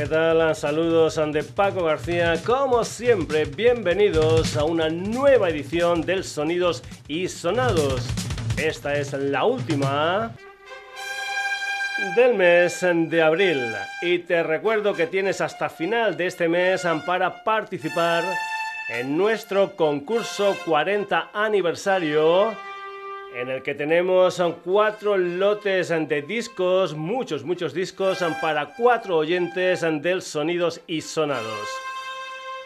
¿Qué tal? Saludos de Paco García. Como siempre, bienvenidos a una nueva edición del Sonidos y Sonados. Esta es la última del mes de abril y te recuerdo que tienes hasta final de este mes para participar en nuestro concurso 40 aniversario en el que tenemos cuatro lotes de discos, muchos, muchos discos para cuatro oyentes del Sonidos y Sonados.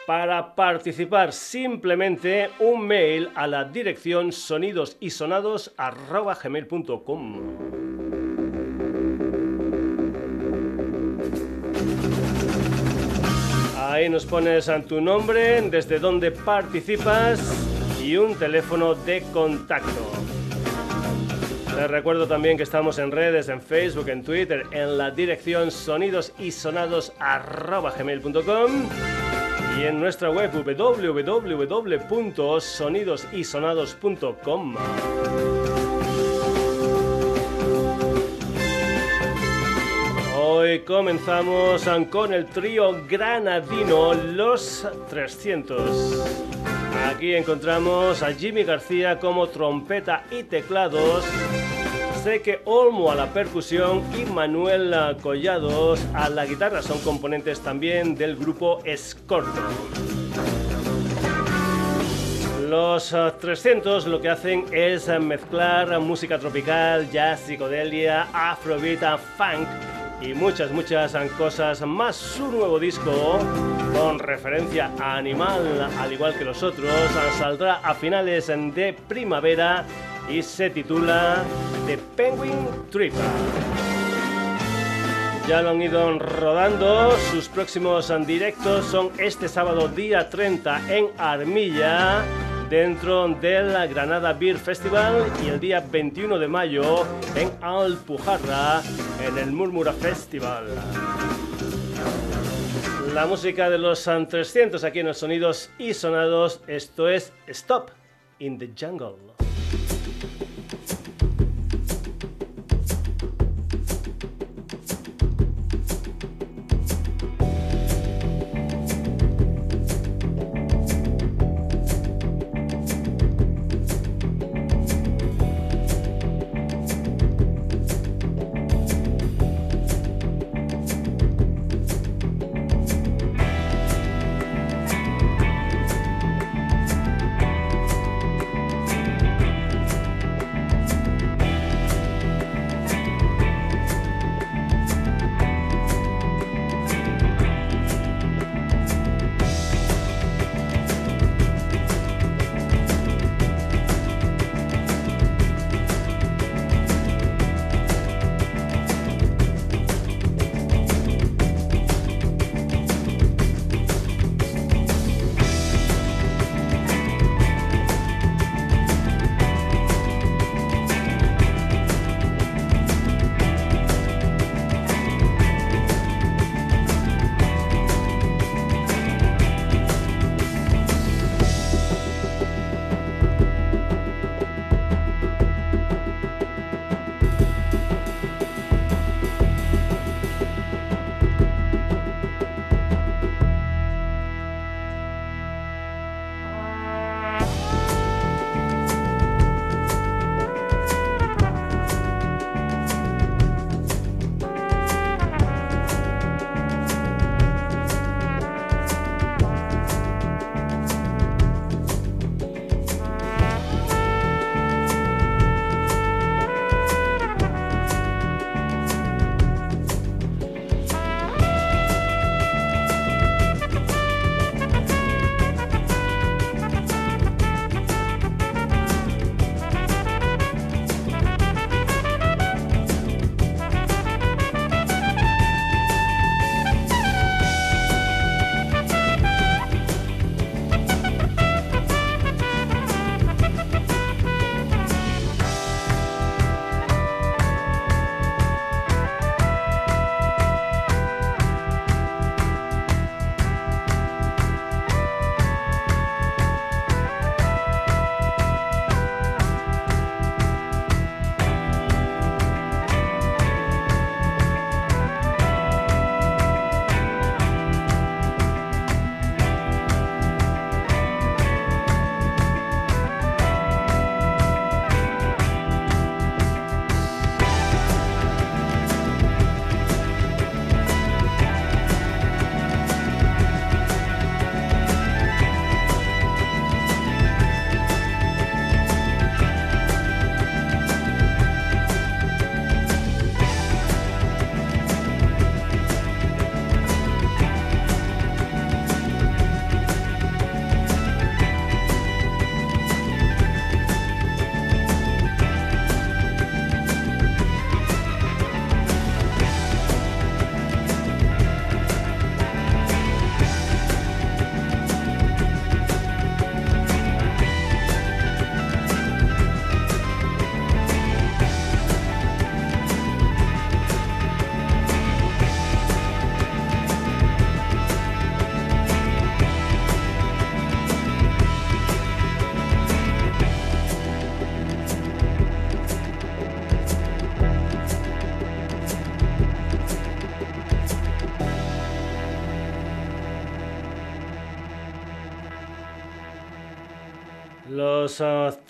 Para participar simplemente un mail a la dirección sonidosisonados.gmail.com Ahí nos pones tu nombre, desde dónde participas y un teléfono de contacto. Les recuerdo también que estamos en redes, en Facebook, en Twitter, en la dirección sonidosisonados.gmail.com y en nuestra web www.sonidosisonados.com. Hoy comenzamos con el trío granadino Los 300. Aquí encontramos a Jimmy García como trompeta y teclados, Seque Olmo a la percusión y Manuel Collados a la guitarra. Son componentes también del grupo Escorto. Los 300 lo que hacen es mezclar música tropical, jazz, psicodelia, afrobeat, funk y muchas, muchas cosas más. Su nuevo disco, con referencia a Animal, al igual que los otros, saldrá a finales de primavera y se titula The Penguin Trip. Ya lo han ido rodando, sus próximos directos son este sábado día 30 en Armilla dentro del Granada Beer Festival y el día 21 de mayo en Alpujarra en el Murmura Festival. La música de los 300 aquí en los sonidos y sonados, esto es Stop in the Jungle.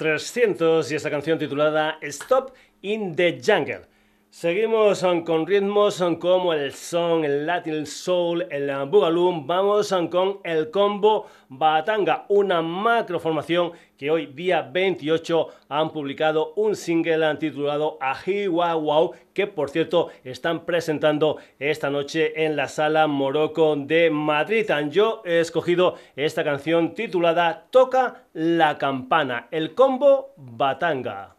300 ah, y esta canción titulada Stop in the Jungle. Seguimos con ritmos como el son, el latin soul, el boogaloo. Vamos con el combo Batanga, una macroformación que hoy día 28 han publicado un single titulado Ahi Wow Wow que por cierto están presentando esta noche en la sala Morocco de Madrid. Yo he escogido esta canción titulada Toca la campana, el combo Batanga.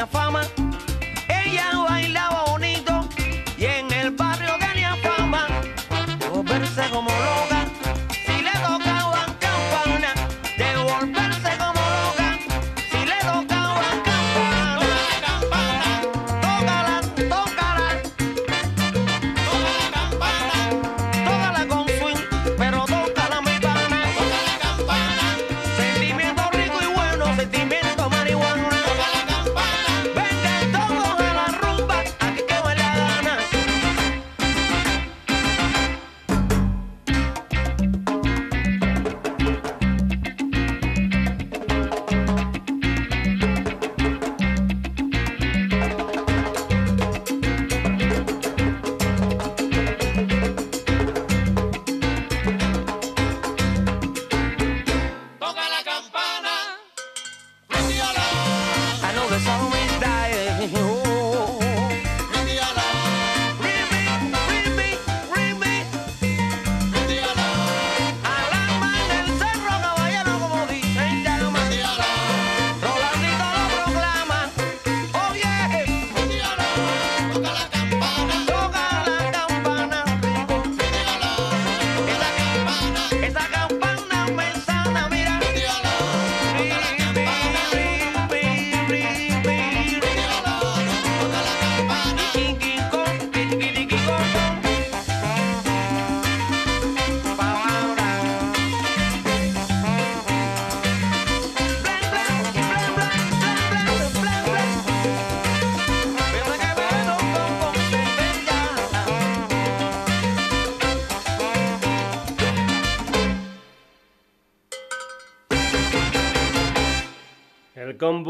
minha fama.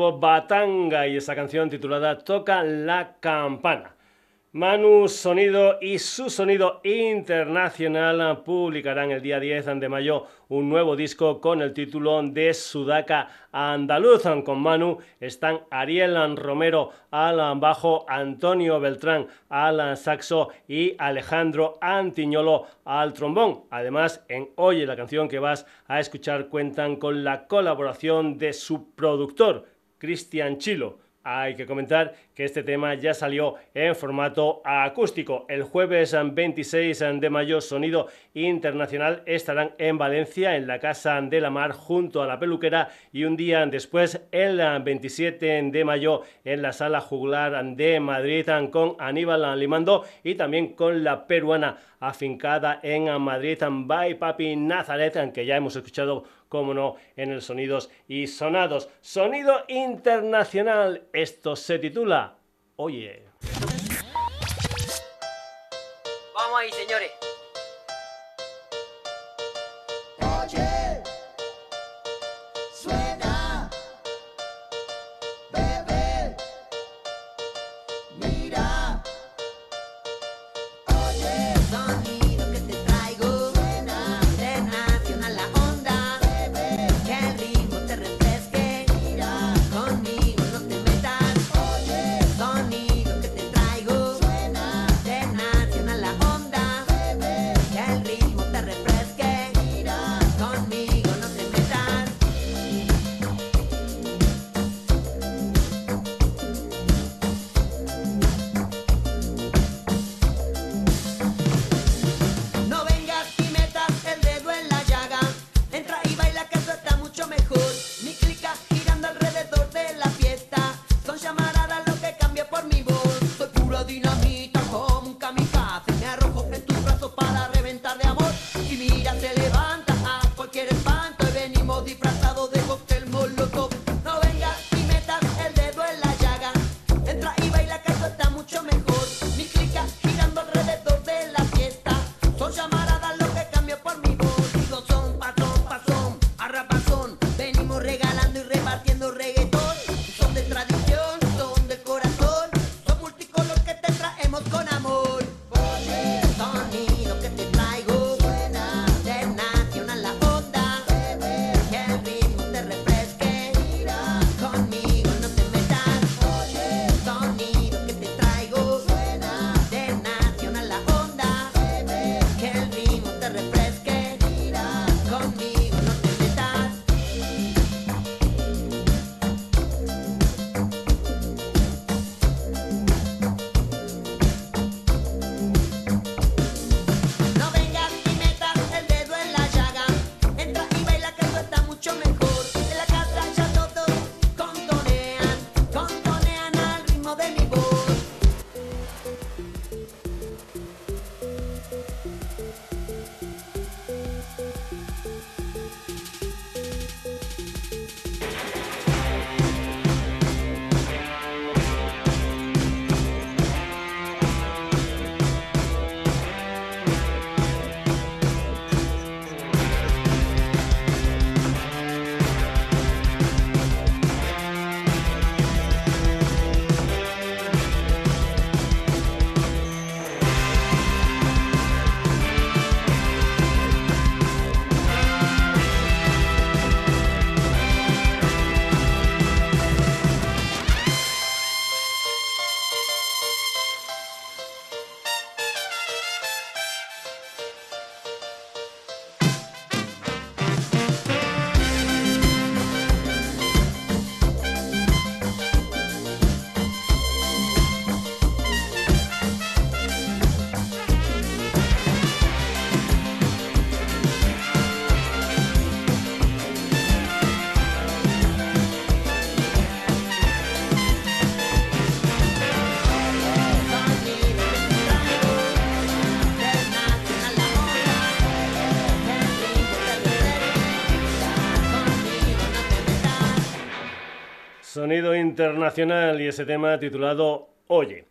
Batanga y esa canción titulada Toca la campana. Manu Sonido y su sonido internacional publicarán el día 10 de mayo un nuevo disco con el título de Sudaca Andaluz. Con Manu están Ariel Romero al bajo, Antonio Beltrán al saxo y Alejandro Antiñolo al trombón. Además, en Oye, la canción que vas a escuchar cuentan con la colaboración de su productor, Cristian Chilo. Hay que comentar que este tema ya salió en formato acústico. El jueves 26 de mayo, Sonido Internacional estarán en Valencia, en la Casa de la Mar, junto a la peluquera, y un día después, el 27 de mayo, en la Sala Juglar de Madrid, con Aníbal Limando y también con la peruana afincada en Madrid, by Papi Nazaret, que ya hemos escuchado como no, en el Sonidos y Sonados. Sonido internacional, esto se titula Oh, Oye. Internacional y ese tema titulado Oye.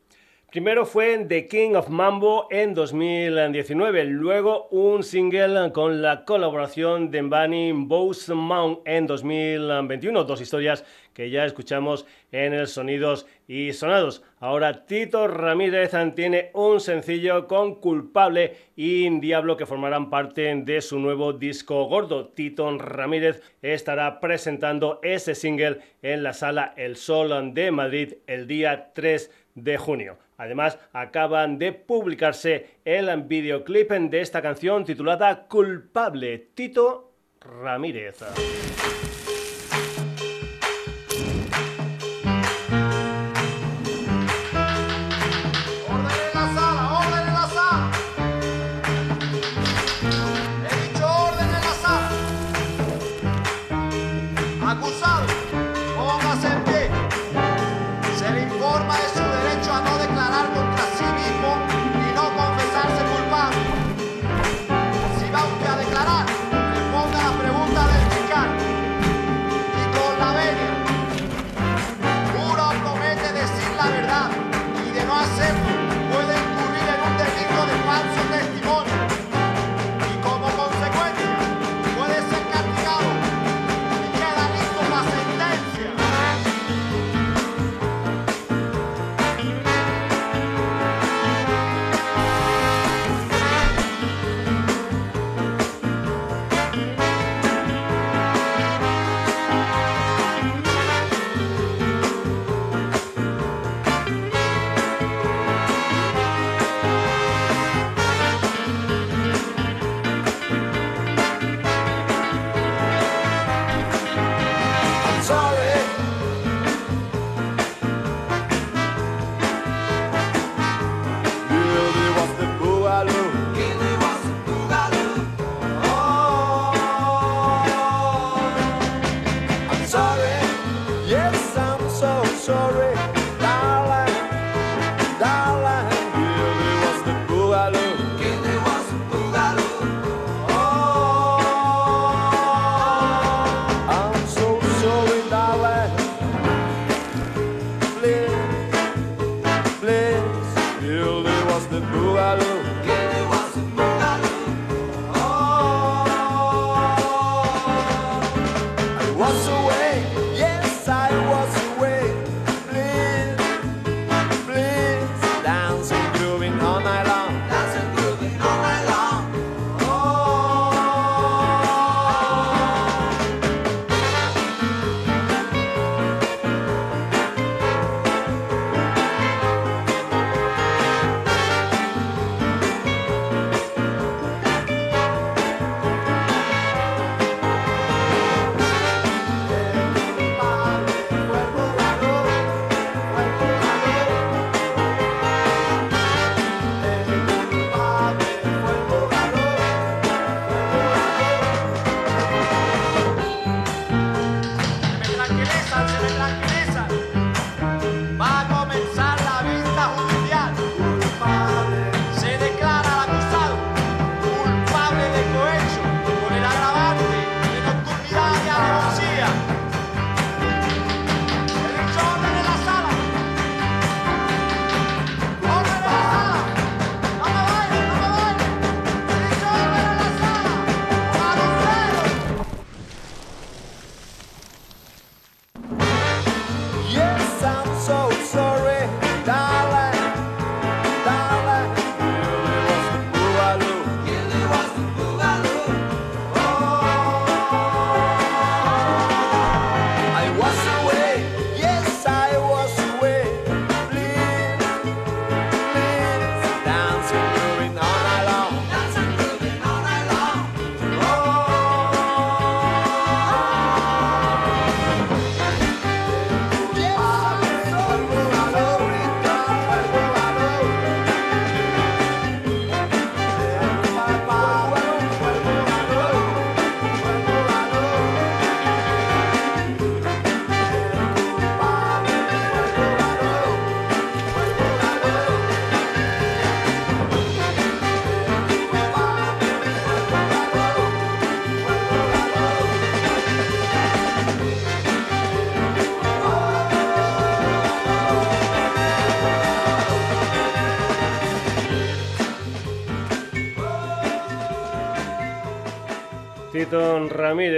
Primero fue The King of Mambo en 2019, luego un single con la colaboración de Bunny Mount en 2021, dos historias que ya escuchamos en el Sonidos y Sonados. Ahora Tito Ramírez tiene un sencillo con Culpable y Diablo que formarán parte de su nuevo disco gordo. Tito Ramírez estará presentando ese single en la sala El Sol de Madrid el día 3 de junio. Además, acaban de publicarse el videoclip de esta canción titulada Culpable, Tito Ramírez.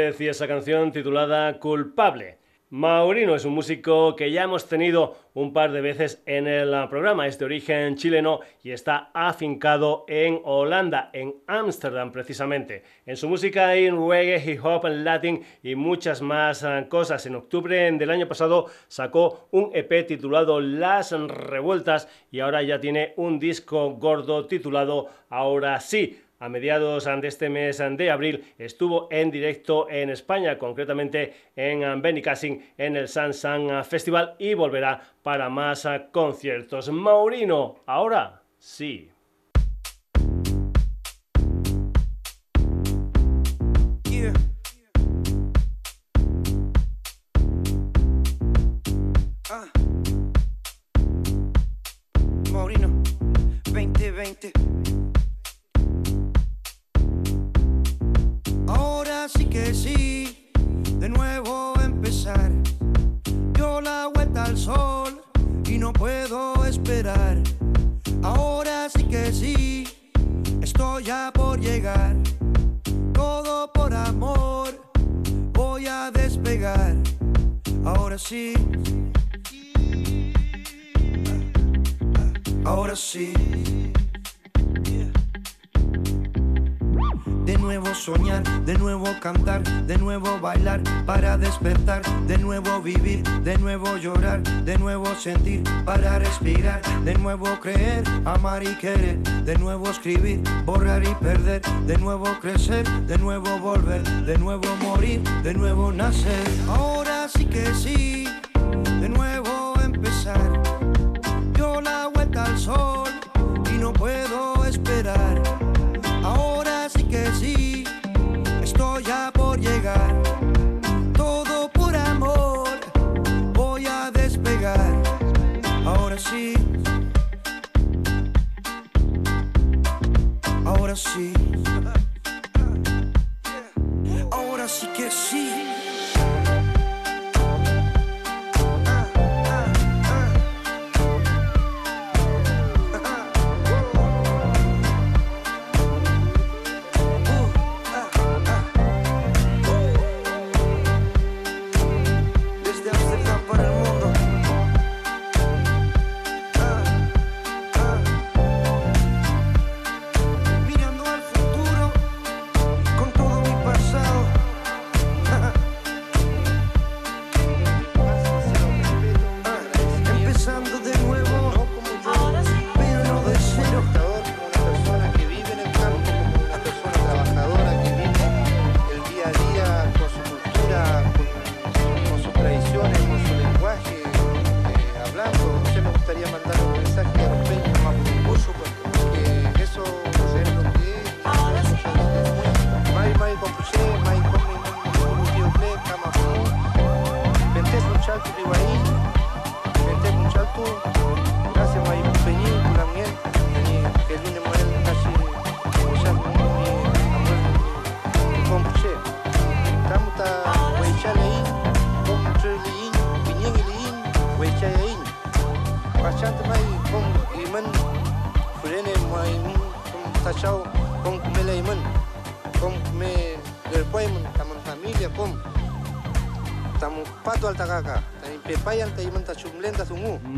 Ramírez y esa canción titulada Culpable. Maurino es un músico que ya hemos tenido un par de veces en el programa. Es de origen chileno y está afincado en Holanda, en Ámsterdam precisamente. En su música hay reggae, hip hop, latin y muchas más eh, cosas. En octubre del año pasado sacó un EP titulado Las Revueltas y ahora ya tiene un disco gordo titulado Ahora sí a mediados de este mes de abril estuvo en directo en España, concretamente en Benicassin en el San Festival y volverá para más conciertos. Maurino, ahora sí. Soñar, de nuevo cantar, de nuevo bailar para despertar, de nuevo vivir, de nuevo llorar, de nuevo sentir para respirar, de nuevo creer, amar y querer, de nuevo escribir, borrar y perder, de nuevo crecer, de nuevo volver, de nuevo morir, de nuevo nacer. Ahora sí que sí, de nuevo empezar. Yo la vuelta al sol y no puedo sí. Ahora sí.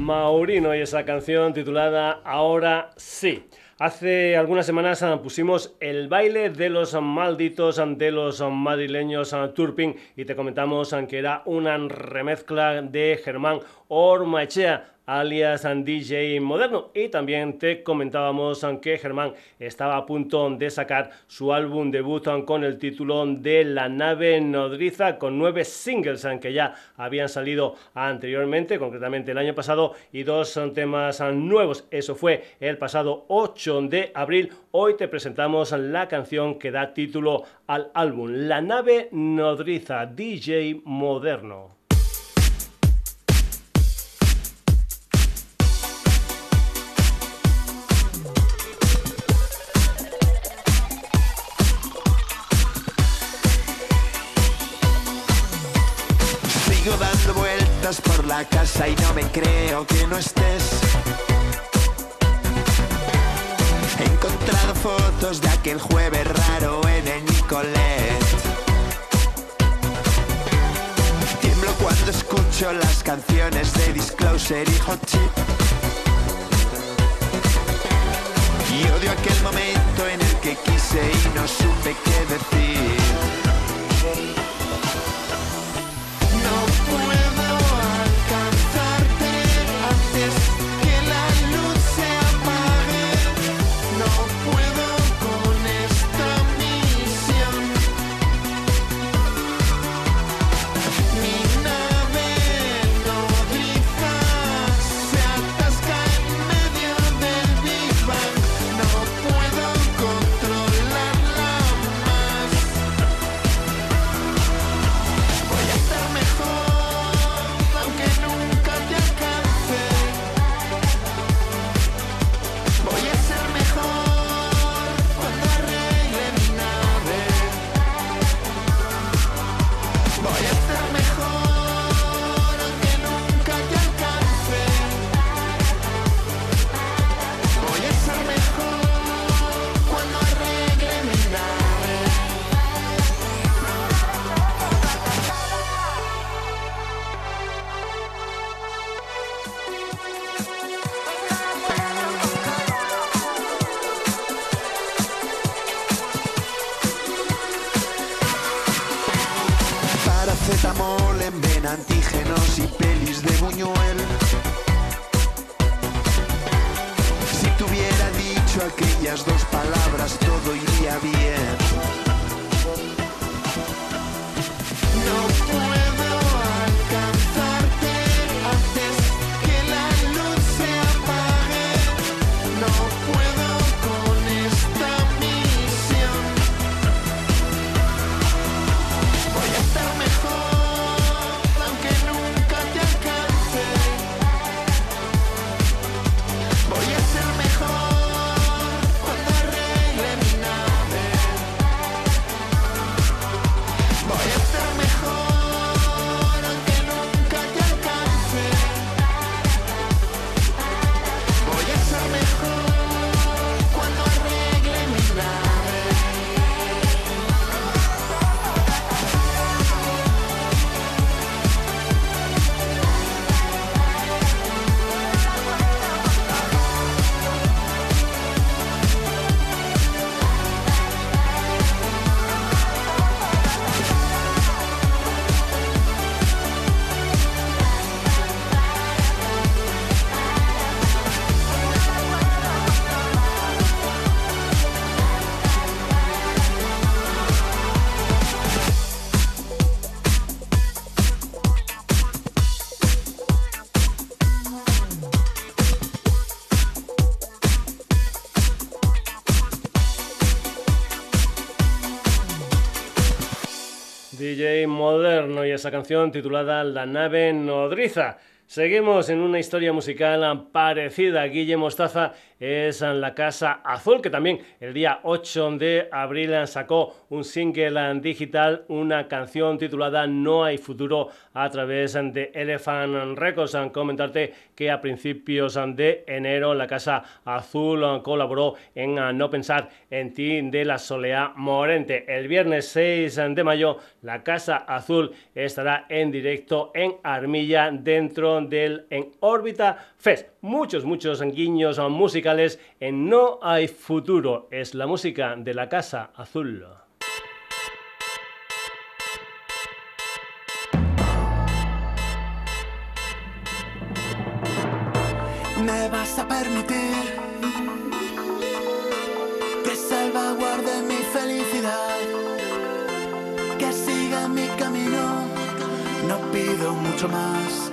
Maurino y esa canción titulada Ahora sí. Hace algunas semanas ah, pusimos el baile de los malditos de los madrileños ah, Turpin y te comentamos ah, que era una remezcla de Germán Ormaechea alias DJ Moderno. Y también te comentábamos que Germán estaba a punto de sacar su álbum debut con el título de La nave nodriza, con nueve singles que ya habían salido anteriormente, concretamente el año pasado, y dos temas nuevos. Eso fue el pasado 8 de abril. Hoy te presentamos la canción que da título al álbum, La nave nodriza, DJ Moderno. la casa y no me creo que no estés. He encontrado fotos de aquel jueves raro en el Nicolet. Tiemblo cuando escucho las canciones de Disclosure y Hot Chip. Y odio aquel momento en el que quise y no supe qué decir. Esa canción titulada La nave nodriza. Seguimos en una historia musical parecida. Guille Mostaza es la Casa Azul, que también el día 8 de abril sacó un single digital, una canción titulada No hay futuro a través de Elephant Records. Comentarte que a principios de enero la Casa Azul colaboró en No Pensar en Ti de la Soleá Morente. El viernes 6 de mayo la Casa Azul estará en directo en Armilla dentro del En órbita Fest. Muchos, muchos guiños musicales en No hay futuro. Es la música de la Casa Azul. Me vas a permitir que salvaguarde mi felicidad, que siga mi camino, no pido mucho más.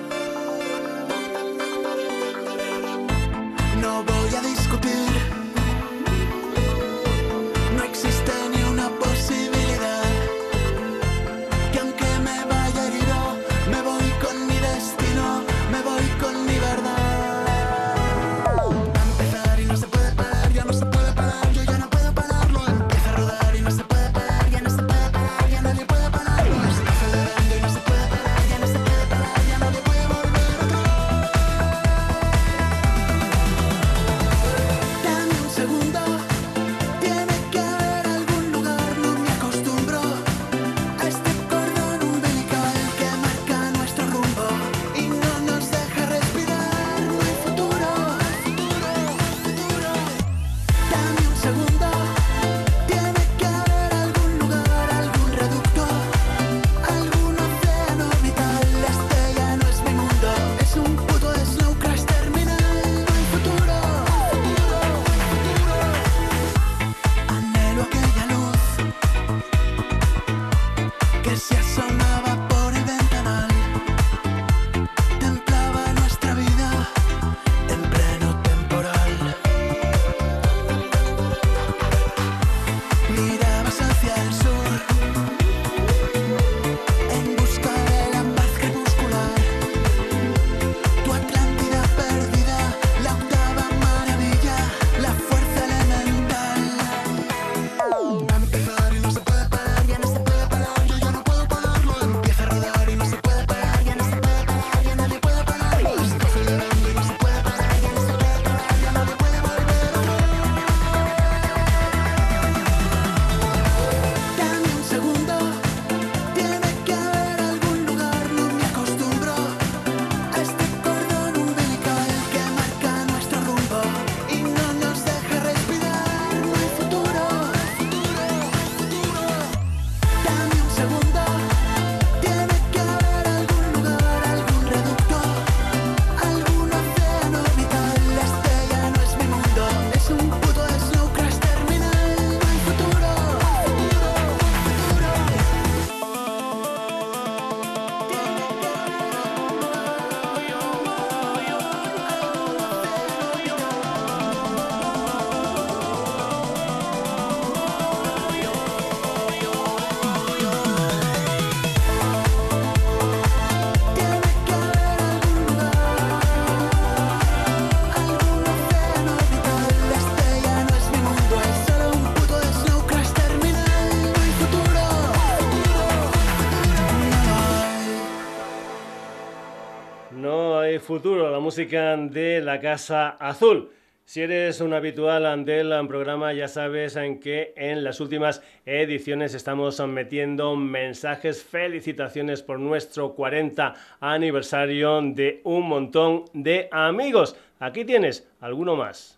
Futuro, la música de la Casa Azul. Si eres un habitual del programa, ya sabes en que en las últimas ediciones estamos metiendo mensajes, felicitaciones por nuestro 40 aniversario de un montón de amigos. Aquí tienes alguno más.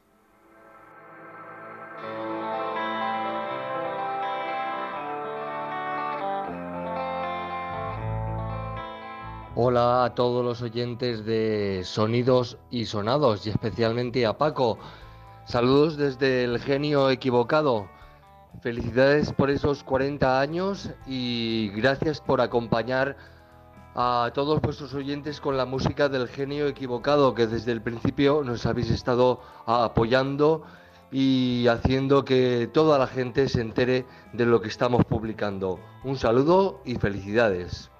Hola a todos los oyentes de Sonidos y Sonados y especialmente a Paco. Saludos desde el genio equivocado. Felicidades por esos 40 años y gracias por acompañar a todos vuestros oyentes con la música del genio equivocado que desde el principio nos habéis estado apoyando y haciendo que toda la gente se entere de lo que estamos publicando. Un saludo y felicidades.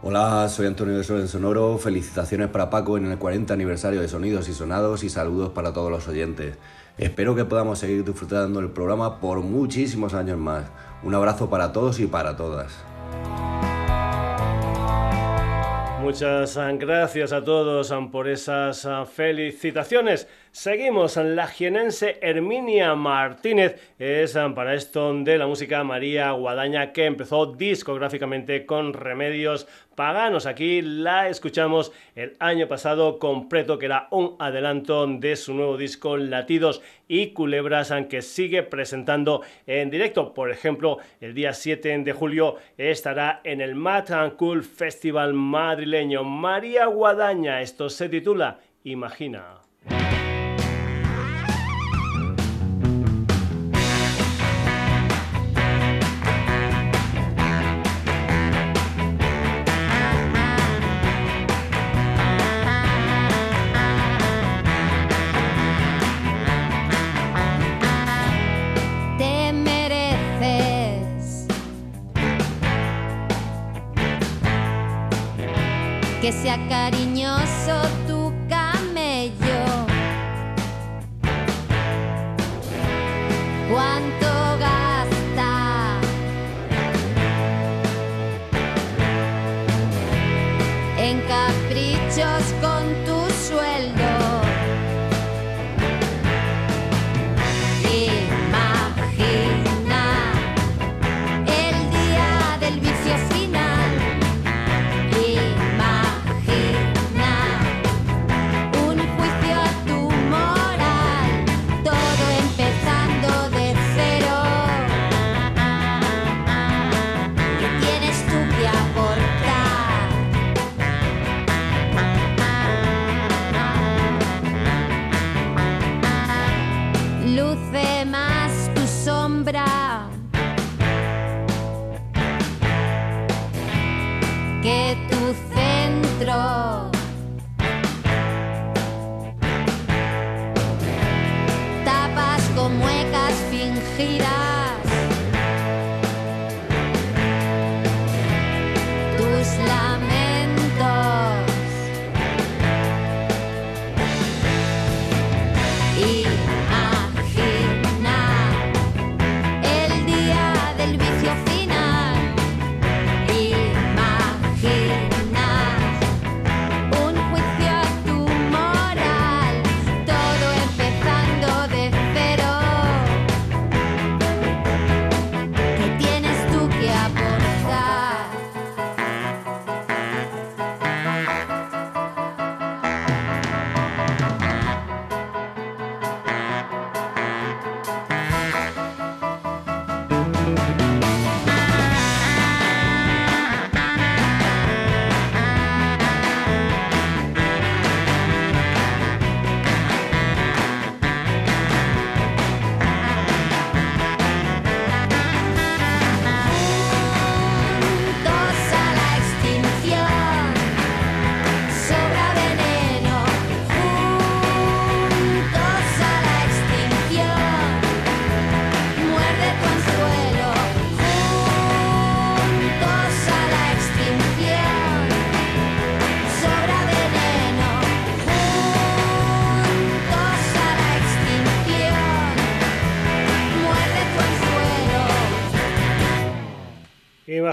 Hola, soy Antonio de Sol en Sonoro. Felicitaciones para Paco en el 40 aniversario de Sonidos y Sonados y saludos para todos los oyentes. Espero que podamos seguir disfrutando del programa por muchísimos años más. Un abrazo para todos y para todas. Muchas gracias a todos por esas felicitaciones. Seguimos, la jienense Herminia Martínez es ah, para esto de la música María Guadaña que empezó discográficamente con Remedios Paganos. Aquí la escuchamos el año pasado completo que era un adelanto de su nuevo disco Latidos y Culebras ah, que sigue presentando en directo. Por ejemplo, el día 7 de julio estará en el Mad Cool Festival madrileño. María Guadaña, esto se titula Imagina. Cariñoso tu camello. ¿Cuánto gasta? En caprichos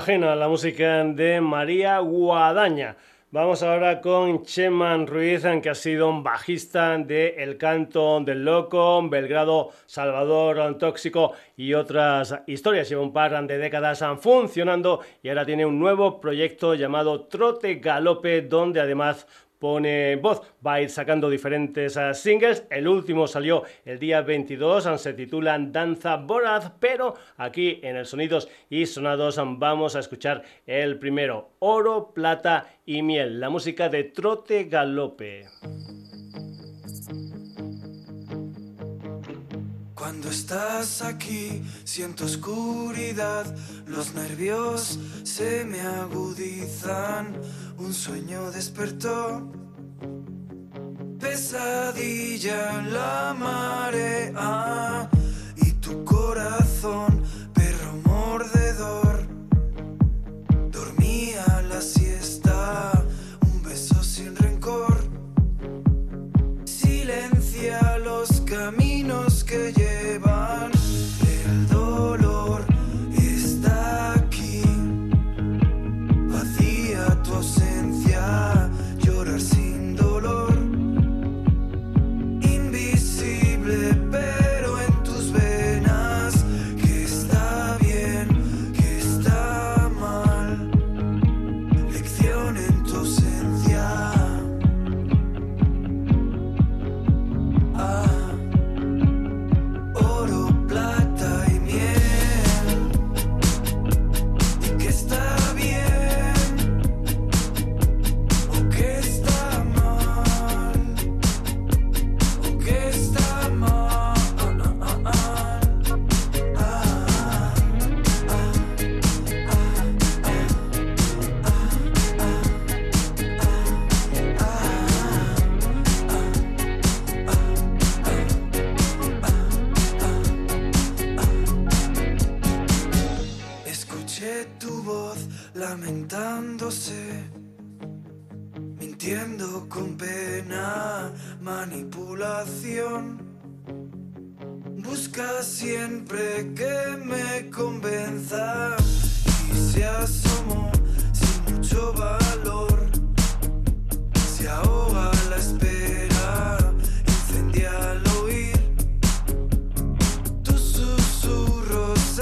la música de María Guadaña. Vamos ahora con Cheman Ruiz, que ha sido un bajista de El Canto del Loco, Belgrado, Salvador Tóxico y otras historias. Lleva un par de décadas funcionando y ahora tiene un nuevo proyecto llamado Trote Galope, donde además pone voz. Va a ir sacando diferentes uh, singles. El último salió el día 22, se titula Danza Boraz, pero aquí en el Sonidos y Sonados vamos a escuchar el primero, Oro, Plata y Miel, la música de Trote Galope. Cuando estás aquí siento oscuridad, los nervios se me agudizan, un sueño despertó. Pesadilla la marea y tu corazón, perro mordedor, dormía la siesta, un beso sin rencor, silencia los caminos que lamentándose, mintiendo con pena, manipulación. Busca siempre que me convenza y se asomó sin mucho valor. Se ahoga la espera, incendia al oír tus susurros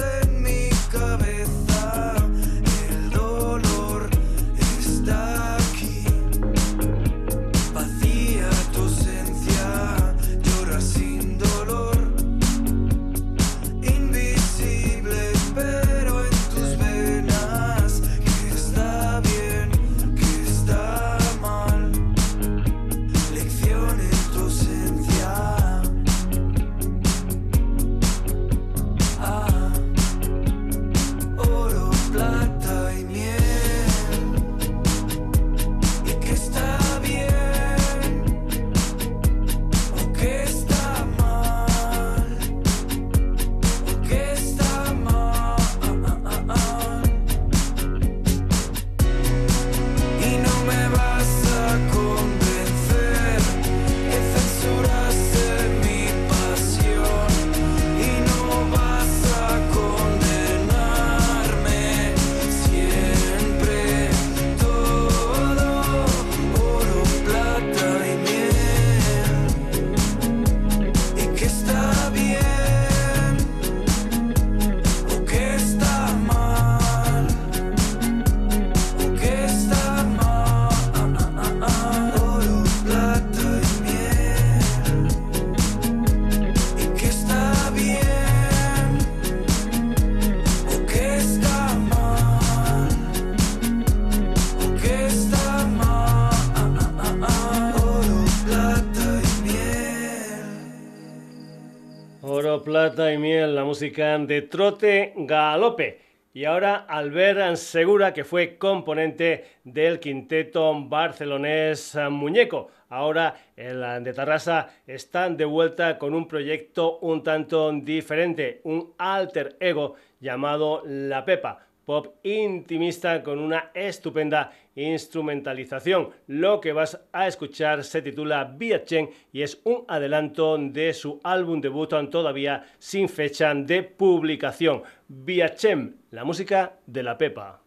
de Trote Galope. Y ahora Albert Segura, que fue componente del quinteto barcelonés Muñeco. Ahora el de Tarrasa están de vuelta con un proyecto un tanto diferente, un alter ego llamado La Pepa pop intimista con una estupenda instrumentalización. Lo que vas a escuchar se titula Via Chen y es un adelanto de su álbum debut todavía sin fecha de publicación. Via Chen, la música de la Pepa.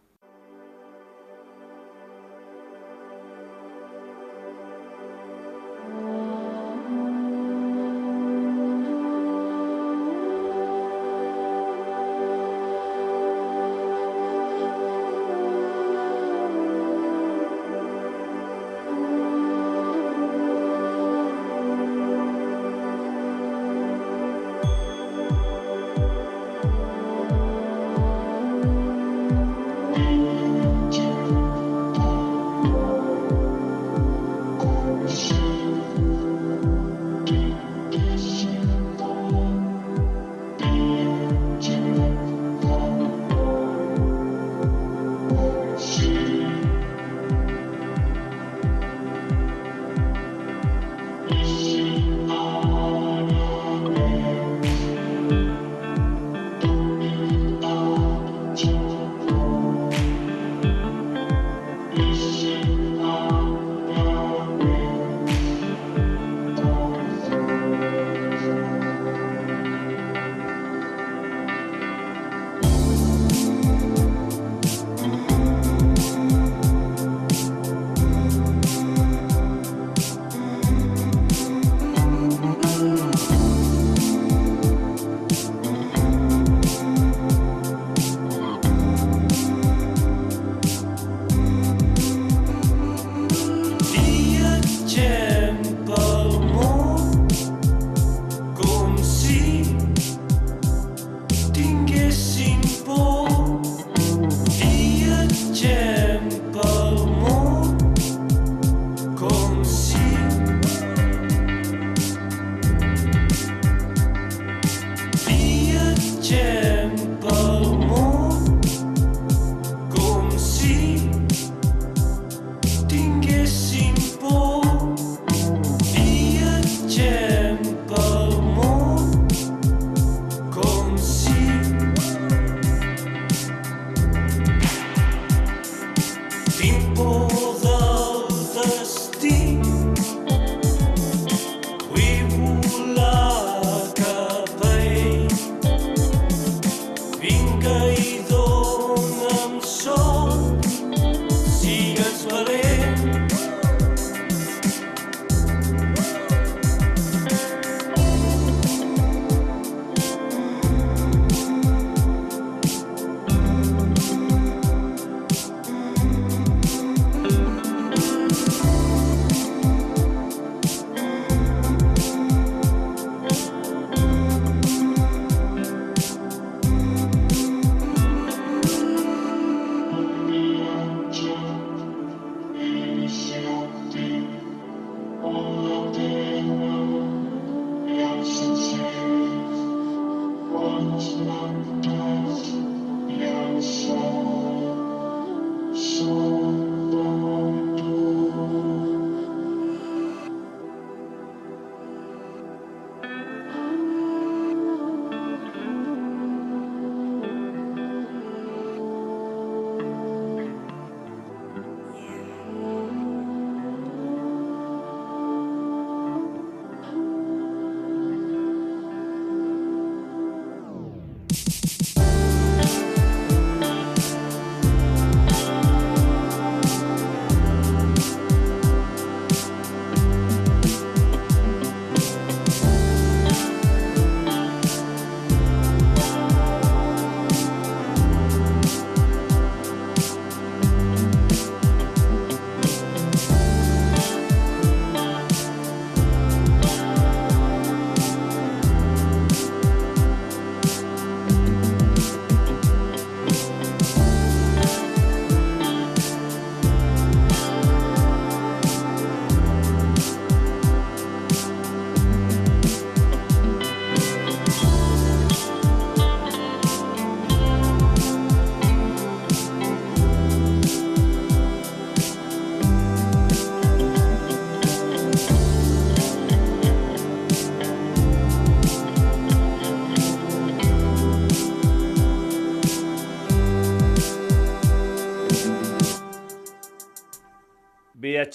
soul.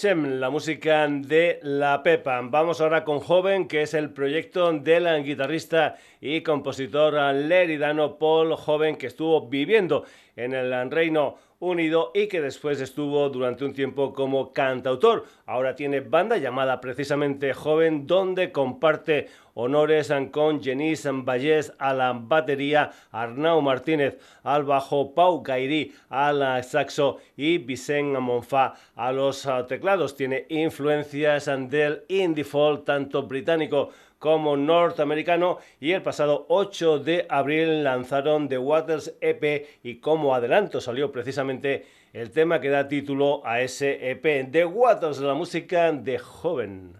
La música de La Pepa. Vamos ahora con Joven, que es el proyecto del guitarrista y compositor leridano Paul Joven, que estuvo viviendo en el Reino Unido y que después estuvo durante un tiempo como cantautor. Ahora tiene banda llamada precisamente Joven, donde comparte honores con Jenis Vallés a la batería, Arnau Martínez al bajo, Pau Gairi al saxo y Vicente Monfá a los teclados. Tiene influencias del indie folk tanto británico como norteamericano y el pasado 8 de abril lanzaron The Waters EP y como adelanto salió precisamente el tema que da título a ese EP, The Waters, la música de joven.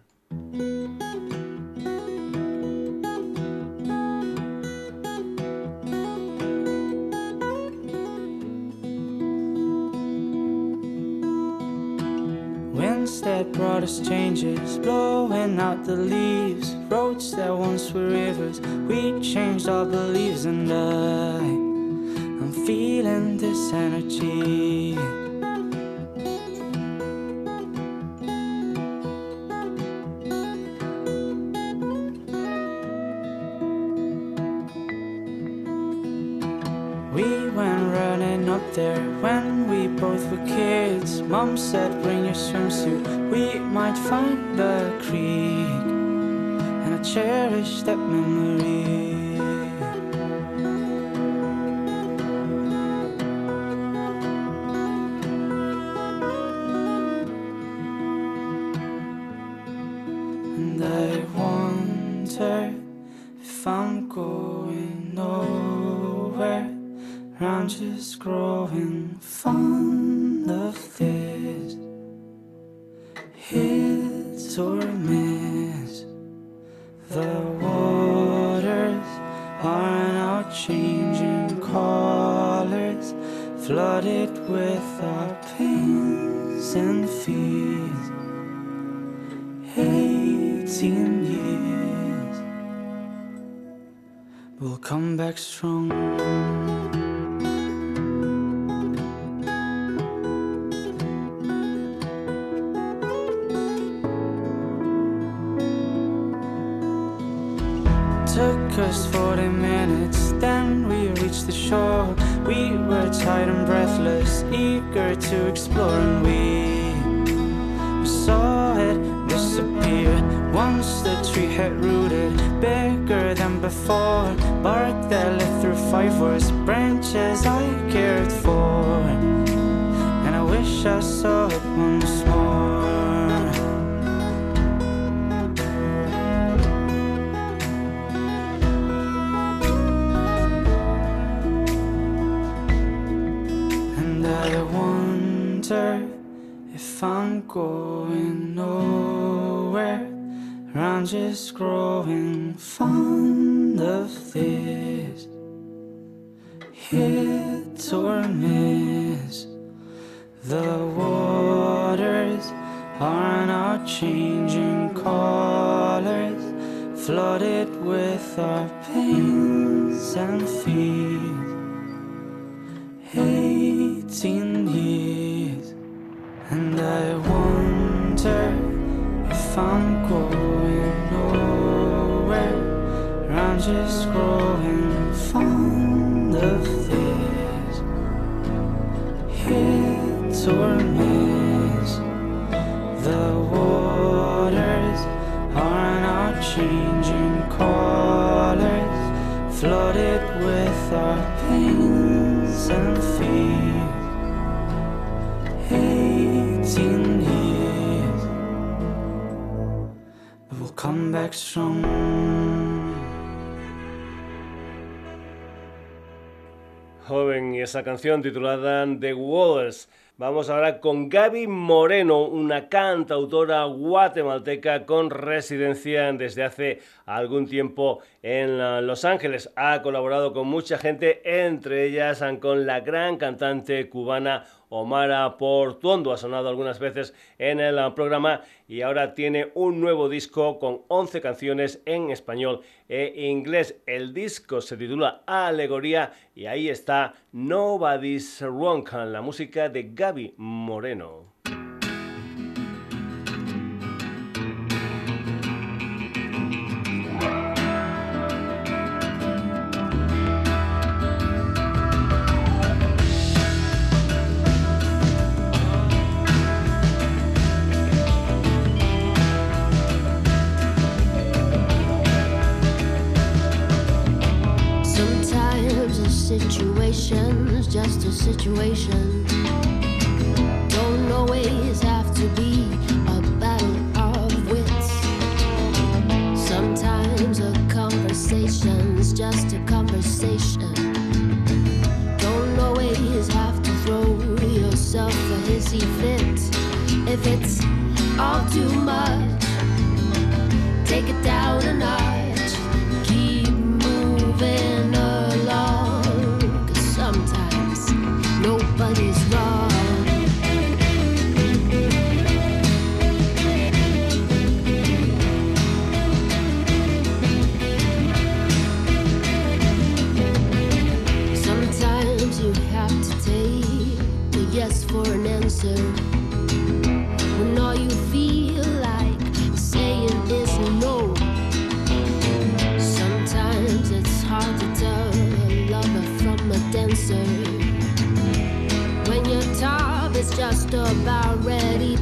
That brought us changes, blowing out the leaves. Roads that once were rivers, we changed our beliefs, and I, I'm feeling this energy. We went running up there were kids. Mom said, Bring your swimsuit, we might find the creek. And I cherish that memory. just scroll. Esa canción titulada The Waters. Vamos ahora con Gaby Moreno, una cantautora guatemalteca con residencia desde hace algún tiempo en ah, Los Ángeles. Ha colaborado con mucha gente, entre ellas ah, con la gran cantante cubana Omara Portuondo. Ha sonado algunas veces en el programa y ahora tiene un nuevo disco con 11 canciones en español e inglés. El disco se titula Alegoría y ahí está Nobody's Wrong, la música de Gaby Moreno. situation's just a situation. when all you feel like saying is no. Sometimes it's hard to tell a lover from a dancer when just about ready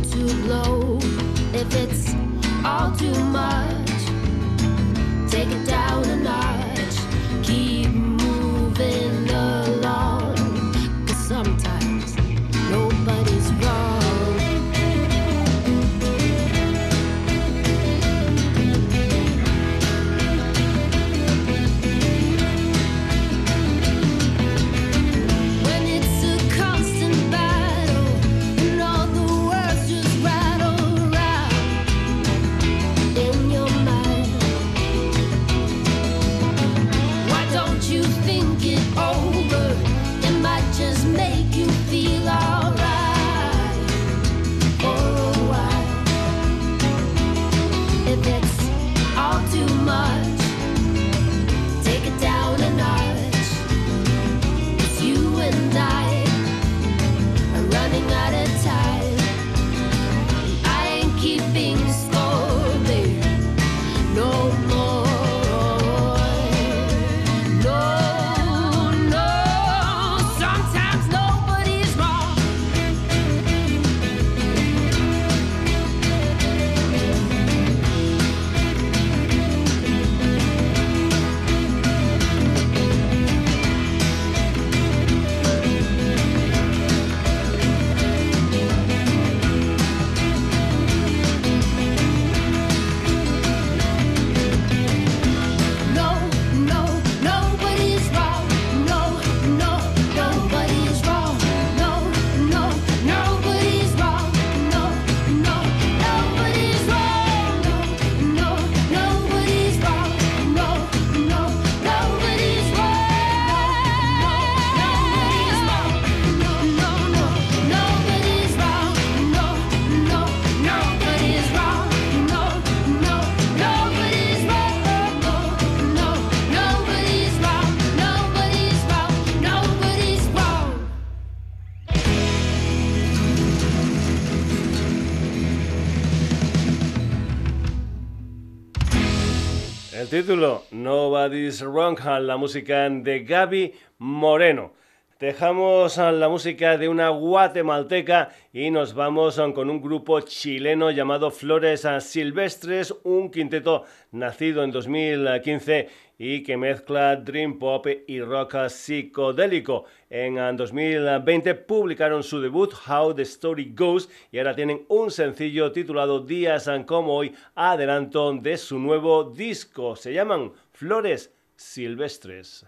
título, Nobody's Wrong, la música de Gaby Moreno. Dejamos la música de una guatemalteca y nos vamos con un grupo chileno llamado Flores Silvestres, un quinteto nacido en 2015 y que mezcla dream pop y rock psicodélico. En 2020 publicaron su debut How the Story Goes y ahora tienen un sencillo titulado Días como hoy, adelanto de su nuevo disco. Se llaman Flores Silvestres.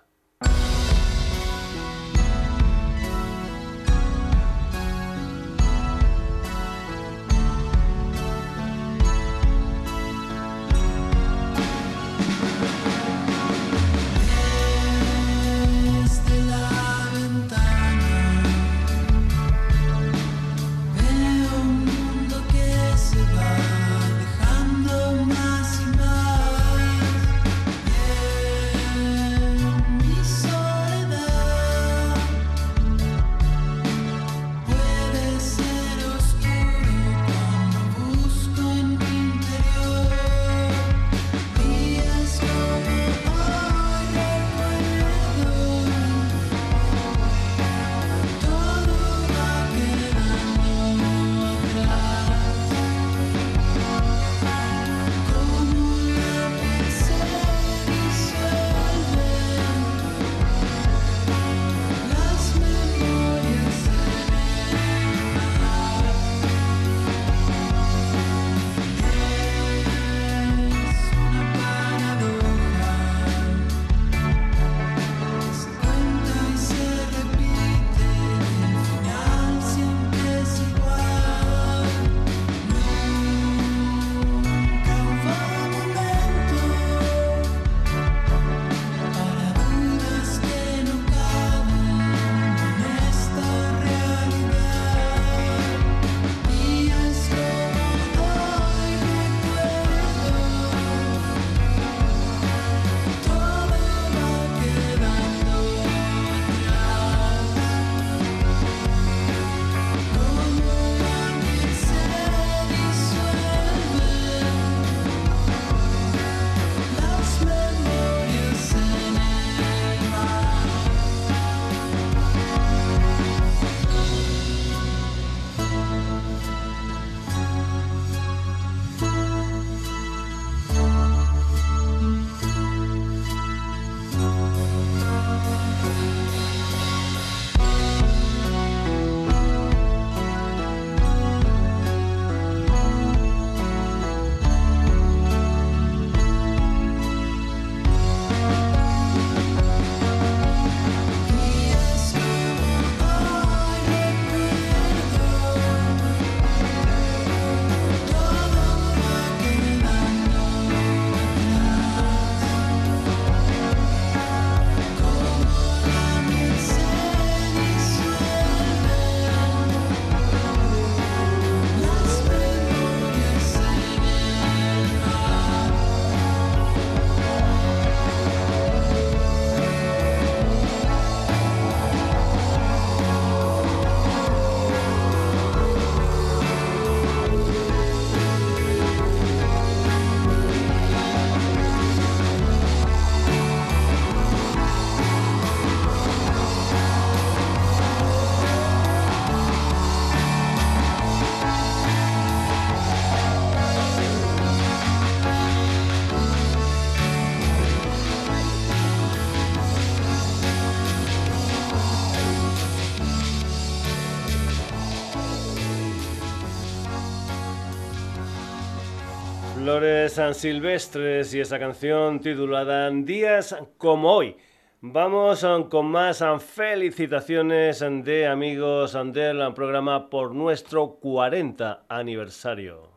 San Silvestres y esa canción titulada Días como hoy. Vamos con más felicitaciones de amigos del programa por nuestro 40 aniversario.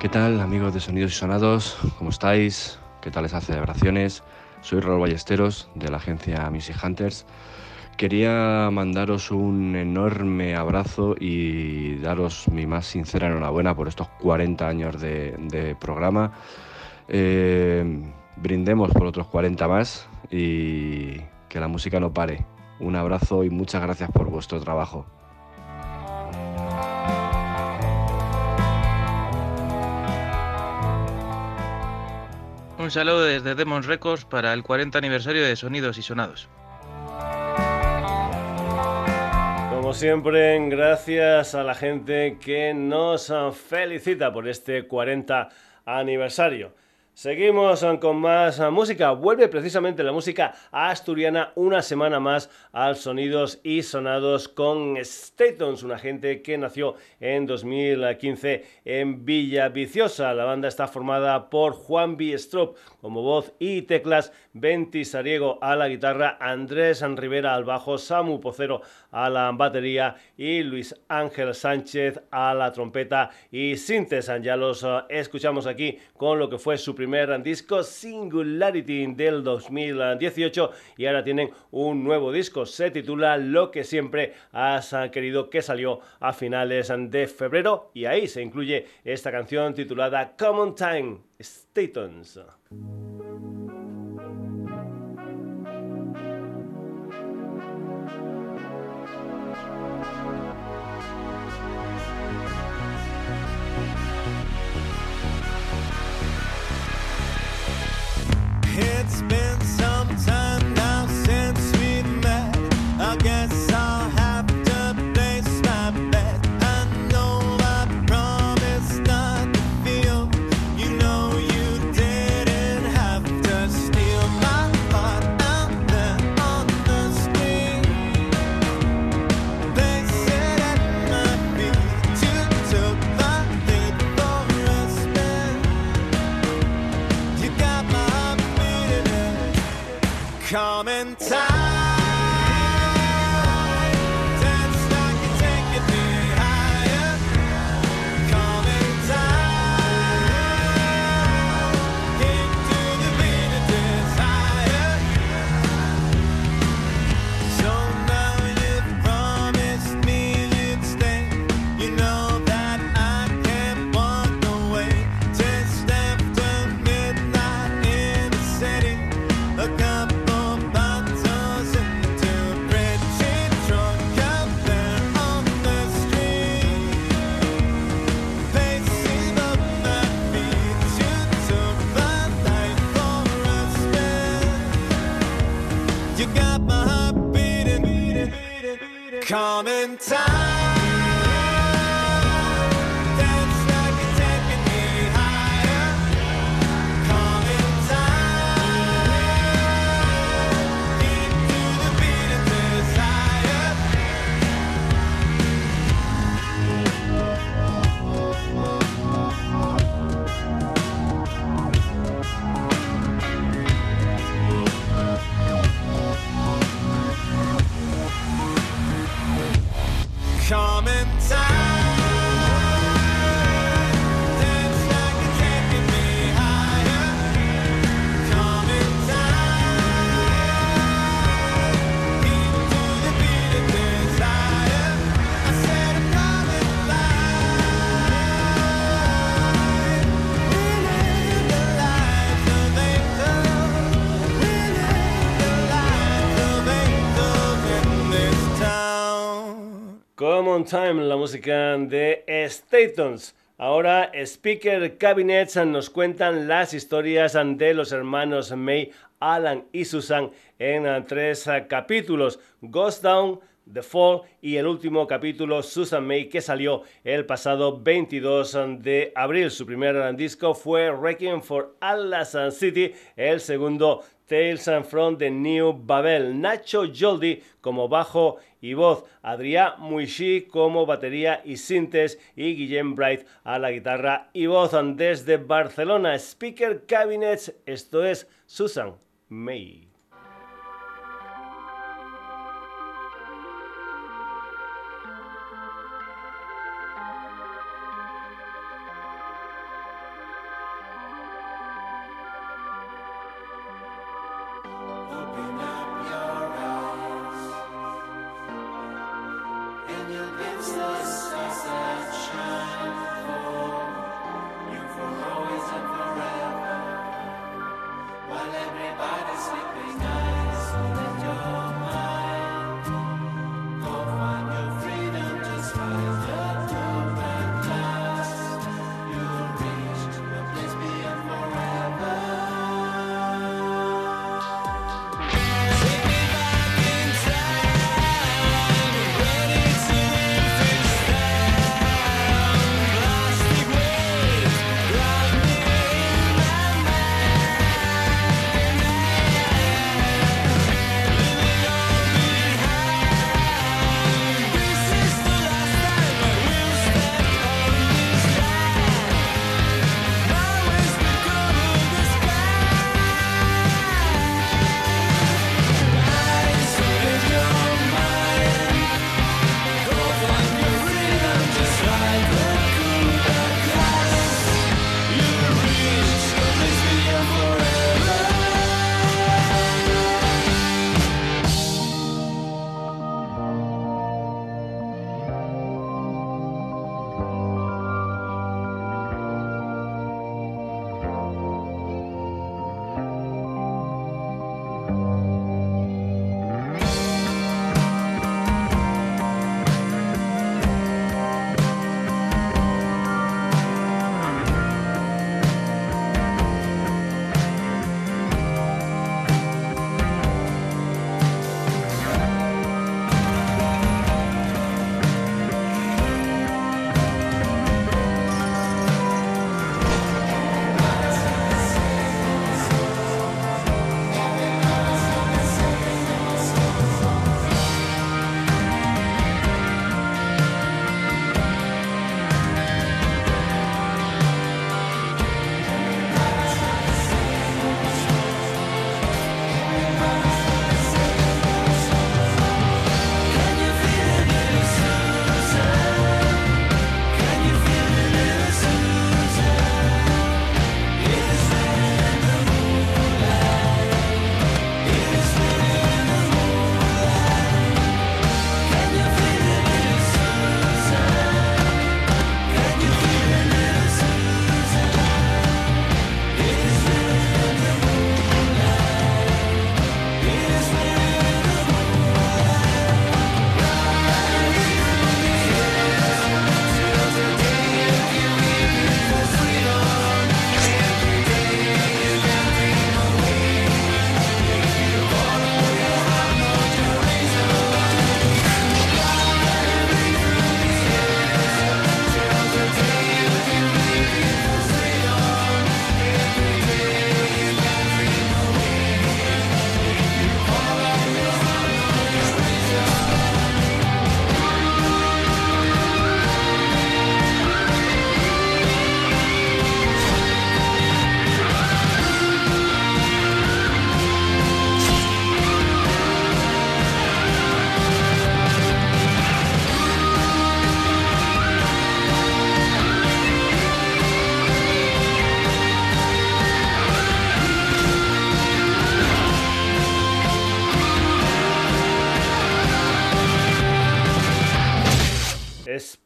¿Qué tal amigos de Sonidos y Sonados? ¿Cómo estáis? ¿Qué tal esas celebraciones? Soy Raúl Ballesteros de la agencia Music Hunters. Quería mandaros un enorme abrazo y daros mi más sincera enhorabuena por estos 40 años de, programa. Eh, brindemos por otros 40 más y que la música no pare. Un abrazo y muchas gracias por vuestro trabajo. Un saludo desde Demons Records para el 40 aniversario de Sonidos y Sonados. Como siempre, gracias a la gente que nos felicita por este 40 aniversario. Seguimos con más música. Vuelve precisamente la música asturiana una semana más al Sonidos y Sonados con Statons, una gente que nació en 2015 en Villa Viciosa. La banda está formada por Juan B. Strop como voz y teclas, Venti Sariego a la guitarra, Andrés Rivera al bajo, Samu Pocero a la batería y Luis Ángel Sánchez a la trompeta y sintes. Ya los eh, escuchamos aquí con lo que fue su primer disco Singularity del 2018 y ahora tienen un nuevo disco. Se titula Lo que siempre has querido que salió a finales de febrero y ahí se incluye esta canción titulada Common Time Statons. spend some Common time. Common time. Time, la música de Statons. Ahora Speaker Cabinets nos cuentan las historias de los hermanos May, Alan y Susan en tres capítulos. Ghost Down, The Fall y el último capítulo Susan May que salió el pasado 22 de abril. Su primer disco fue Requiem for Atlas City, el segundo Tales from the New Babel. Nacho Joldi como bajo y voz, Adrià Muishi como batería y sintes y Guillem Bright a la guitarra y voz desde Barcelona. Speaker Cabinets, esto es Susan May.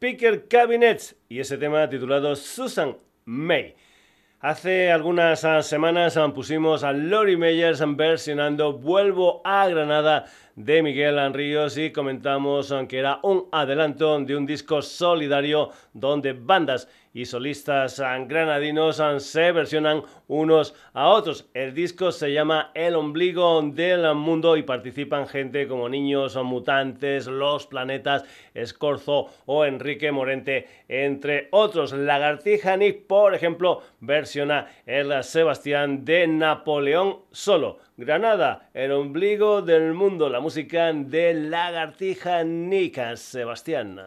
Speaker Cabinets y ese tema titulado Susan May. Hace algunas ah, semanas ah, pusimos a Lori Meyers versionando Vuelvo a Granada de Miguel Ríos y comentamos ah, que era un adelanto de un disco solidario donde bandas y solistas granadinos se versionan unos a otros. El disco se llama El ombligo del mundo y participan gente como Niños Mutantes, Los Planetas, Escorzo o Enrique Morente, entre otros. Lagartija Nick, por ejemplo, versiona el Sebastián de Napoleón solo. Granada, el ombligo del mundo, la música de Lagartija Nica, Sebastián.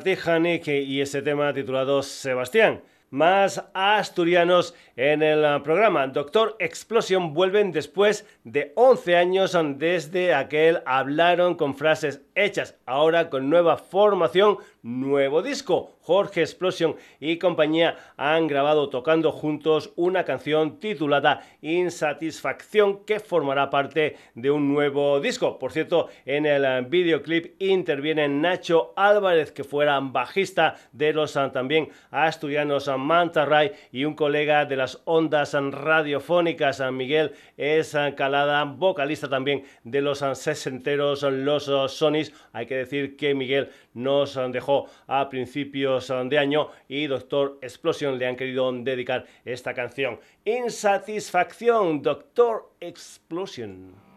Martí Janik y ese tema titulado Sebastián más asturianos en el programa. Doctor Explosion vuelven después de 11 años desde aquel hablaron con frases hechas ahora con nueva formación, nuevo disco. Jorge Explosion y compañía han grabado tocando juntos una canción titulada Insatisfacción que formará parte de un nuevo disco. Por cierto, en el videoclip interviene Nacho Álvarez, que fuera bajista de los también asturianos Manta Ray y un colega de las ondas radiofónicas, Miguel es Calada, vocalista también de los sesenteros Los Sonis. Hay que decir que Miguel nos dejó a principios de año y Doctor Explosion le han querido dedicar esta canción. Insatisfacción, Doctor Explosion.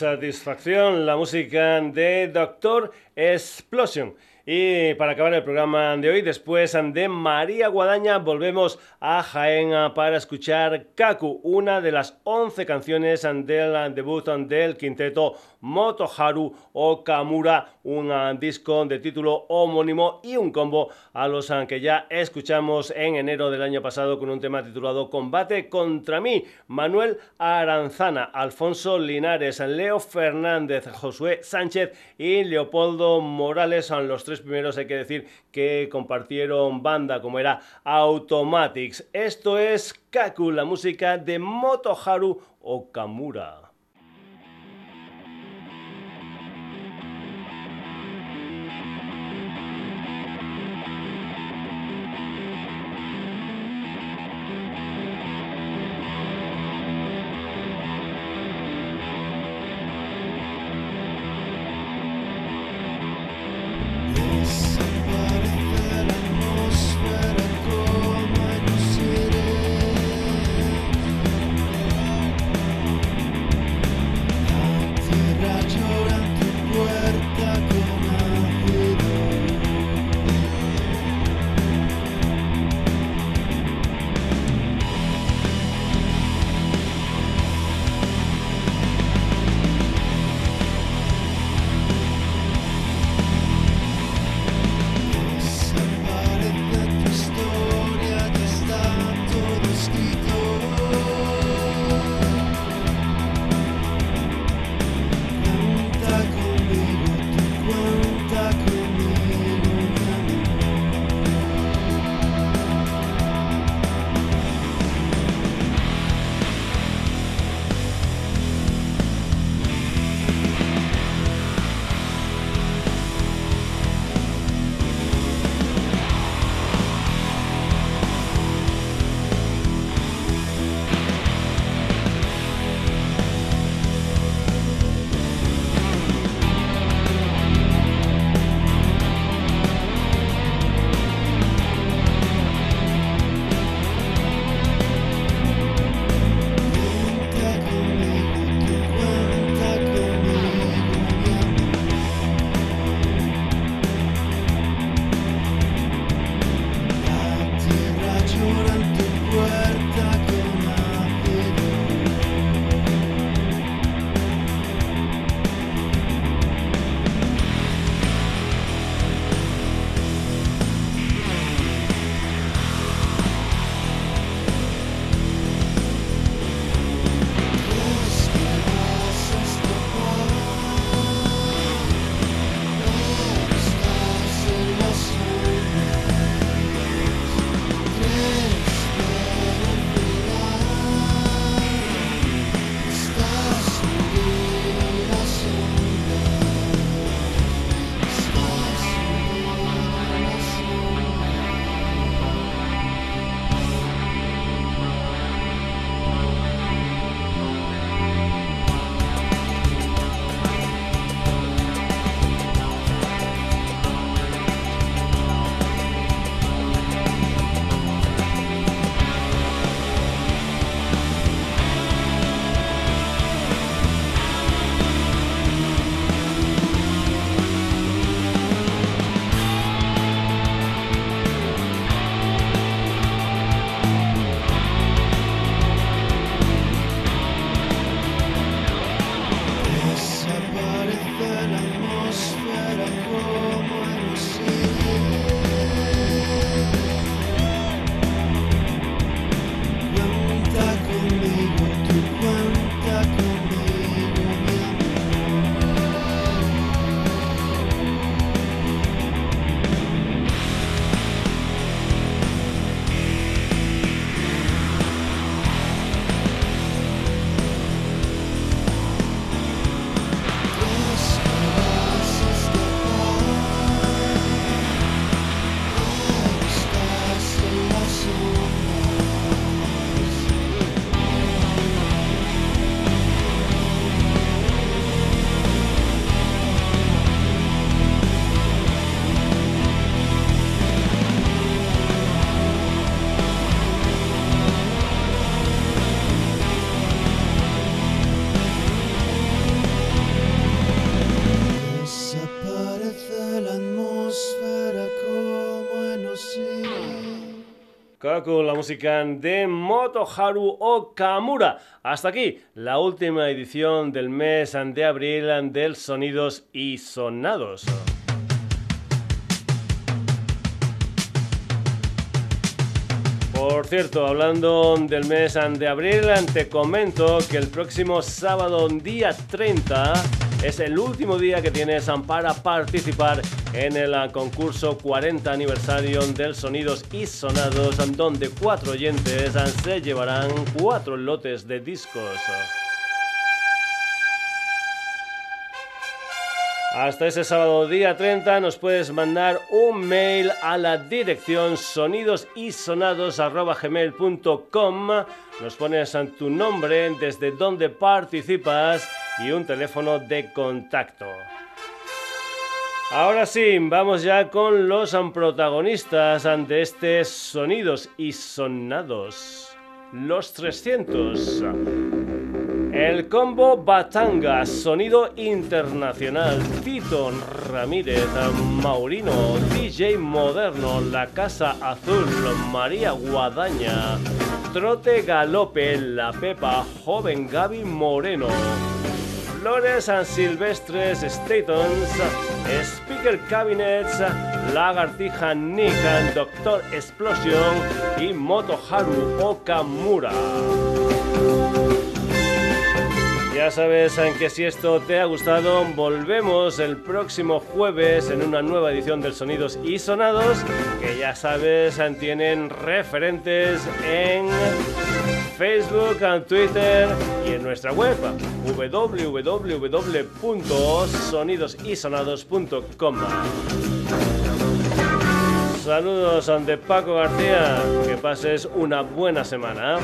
Insatisfacción, la música de Doctor Explosion. Y para acabar el programa de hoy, después de María Guadaña, volvemos a Jaén para escuchar Kaku, una de las 11 canciones del debut del quinteto Motoharu Okamura, un disco de título homónimo y un combo a los que ya escuchamos en enero del año pasado con un tema titulado Combate contra mí. Manuel Aranzana, Alfonso Linares, Leo Fernández, Josué Sánchez y Leopoldo Morales son los tres primeros hay que decir que compartieron banda como era Automatics. Esto es Kaku, la música de Motoharu Okamura. Kaku, la música de Motoharu Okamura. Hasta aquí la última edición del mes de abril del Sonidos y Sonados. Por cierto, hablando del mes de abril, te comento que el próximo sábado, día 30, es el último día que tienes para participar en el concurso 40 aniversario del Sonidos y Sonados, donde cuatro oyentes se llevarán cuatro lotes de discos. Hasta ese sábado día 30 nos puedes mandar un mail a la dirección sonidosisonados.gmail.com Nos pones tu nombre, desde donde participas y un teléfono de contacto. Ahora sí, vamos ya con los protagonistas ante este Sonidos y Sonados. Los 300. El combo Batanga, sonido internacional. Tito Ramírez, Maurino, DJ Moderno, La Casa Azul, María Guadaña, Trote Galope, La Pepa, Joven Gaby Moreno. Flores Silvestres Statons, Speaker Cabinets, Lagartija Nick, Doctor Explosion y Motoharu Okamura. Ya sabes que si esto te ha gustado, volvemos el próximo jueves en una nueva edición del Sonidos y Sonados, que ya sabes tienen referentes en Facebook, en Twitter y en nuestra web www.sonidosisonados.com. Saludos ante Paco García, que pases una buena semana.